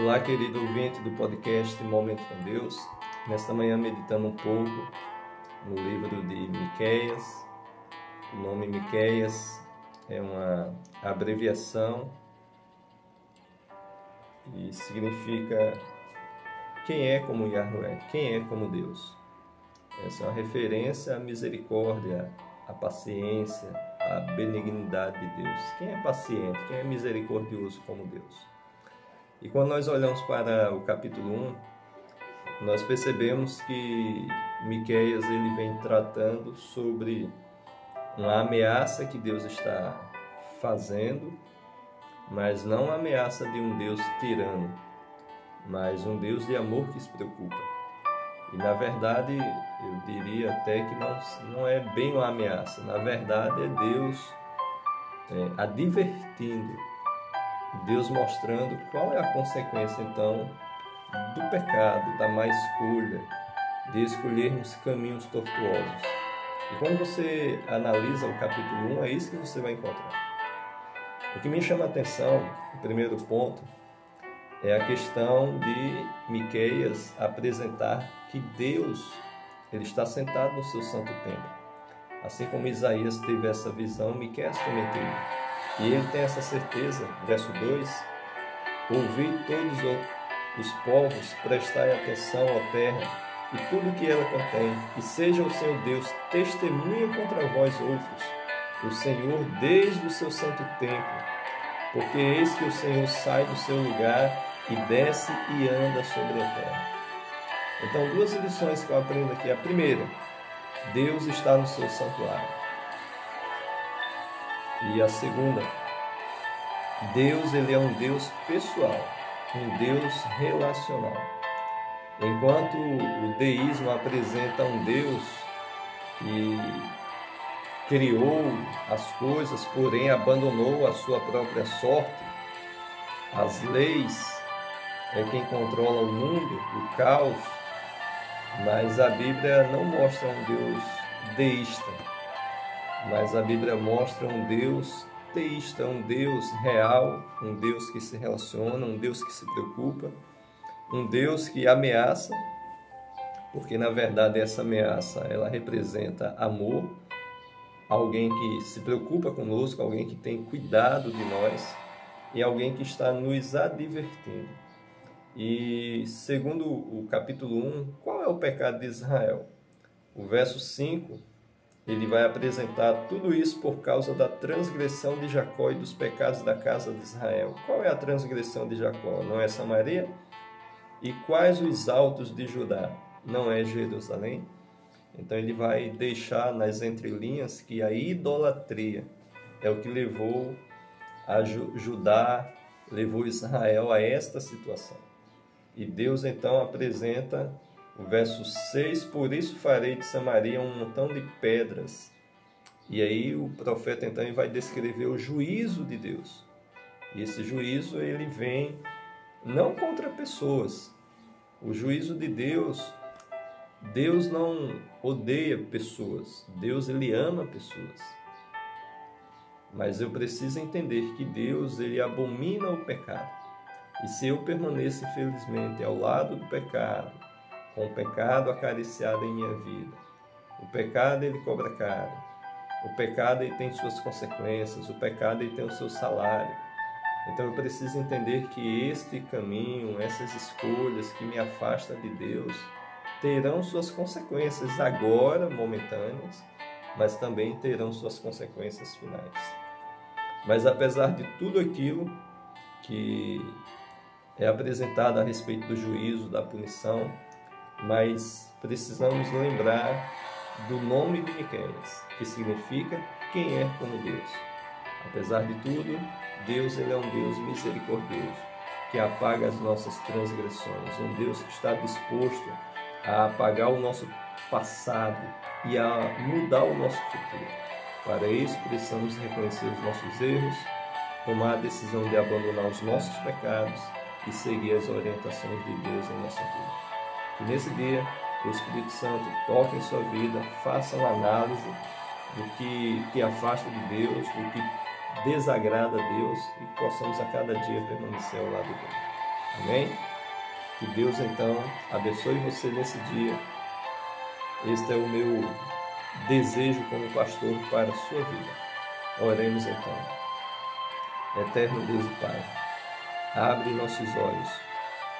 Olá, querido ouvinte do podcast Momento com Deus. Nesta manhã, meditando um pouco no livro de Miqueias. O nome Miqueias é uma abreviação e significa quem é como Yahweh, quem é como Deus. Essa é uma referência à misericórdia, à paciência, à benignidade de Deus. Quem é paciente, quem é misericordioso como Deus? E quando nós olhamos para o capítulo 1, nós percebemos que Miqueias ele vem tratando sobre uma ameaça que Deus está fazendo, mas não uma ameaça de um Deus tirano, mas um Deus de amor que se preocupa. E na verdade, eu diria até que não, não é bem uma ameaça, na verdade é Deus é, advertindo Deus mostrando qual é a consequência então do pecado, da má escolha, de escolhermos caminhos tortuosos. E quando você analisa o capítulo 1, é isso que você vai encontrar. O que me chama a atenção, o primeiro ponto, é a questão de Miqueias apresentar que Deus ele está sentado no seu santo templo. Assim como Isaías teve essa visão, Miqueias também teve. E ele tem essa certeza, verso 2: Ouvi todos os povos, prestai atenção à terra e tudo que ela contém, e seja o Senhor Deus testemunha contra vós outros, o Senhor desde o seu santo templo, porque eis que o Senhor sai do seu lugar e desce e anda sobre a terra. Então, duas lições que eu aprendo aqui. A primeira, Deus está no seu santuário. E a segunda, Deus ele é um Deus pessoal, um Deus relacional. Enquanto o deísmo apresenta um Deus que criou as coisas, porém abandonou a sua própria sorte, as leis é quem controla o mundo, o caos, mas a Bíblia não mostra um Deus deísta mas a Bíblia mostra um Deus teísta, um Deus real, um Deus que se relaciona, um Deus que se preocupa, um Deus que ameaça, porque na verdade essa ameaça ela representa amor, alguém que se preocupa conosco, alguém que tem cuidado de nós e alguém que está nos advertindo. E segundo o capítulo 1, qual é o pecado de Israel? O verso 5 ele vai apresentar tudo isso por causa da transgressão de Jacó e dos pecados da casa de Israel. Qual é a transgressão de Jacó? Não é Samaria? E quais os altos de Judá? Não é Jerusalém? Então ele vai deixar nas entrelinhas que a idolatria é o que levou a Judá, levou Israel a esta situação. E Deus então apresenta o verso 6: Por isso farei de Samaria um montão de pedras. E aí o profeta então vai descrever o juízo de Deus. E esse juízo ele vem não contra pessoas. O juízo de Deus, Deus não odeia pessoas. Deus ele ama pessoas. Mas eu preciso entender que Deus ele abomina o pecado. E se eu permaneço infelizmente ao lado do pecado, com o pecado acariciado em minha vida. O pecado ele cobra caro. O pecado ele tem suas consequências, o pecado ele tem o seu salário. Então eu preciso entender que este caminho, essas escolhas que me afastam de Deus, terão suas consequências agora, momentâneas, mas também terão suas consequências finais. Mas apesar de tudo aquilo que é apresentado a respeito do juízo, da punição, mas precisamos lembrar do nome de Miqueias, que significa quem é como Deus. Apesar de tudo, Deus ele é um Deus misericordioso, que apaga as nossas transgressões, um Deus que está disposto a apagar o nosso passado e a mudar o nosso futuro. Para isso, precisamos reconhecer os nossos erros, tomar a decisão de abandonar os nossos pecados e seguir as orientações de Deus em nossa vida. Que nesse dia o Espírito Santo toque em sua vida, faça uma análise do que te afasta de Deus, do que desagrada a Deus e possamos a cada dia permanecer ao lado dele. Amém? Que Deus então abençoe você nesse dia. Este é o meu desejo como pastor para a sua vida. Oremos então. Eterno Deus e Pai, abre nossos olhos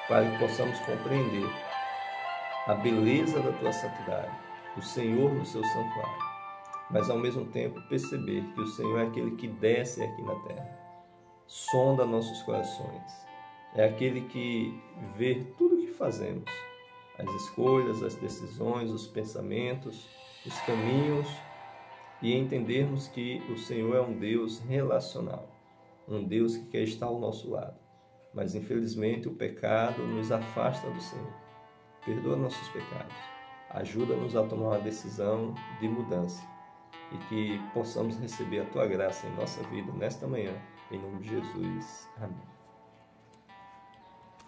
para que possamos compreender a beleza da tua santidade, o Senhor no seu santuário, mas ao mesmo tempo perceber que o Senhor é aquele que desce aqui na terra, sonda nossos corações, é aquele que vê tudo o que fazemos, as escolhas, as decisões, os pensamentos, os caminhos e entendermos que o Senhor é um Deus relacional, um Deus que quer estar ao nosso lado. Mas infelizmente o pecado nos afasta do Senhor. Perdoa nossos pecados. Ajuda-nos a tomar uma decisão de mudança e que possamos receber a tua graça em nossa vida nesta manhã. Em nome de Jesus. Amém.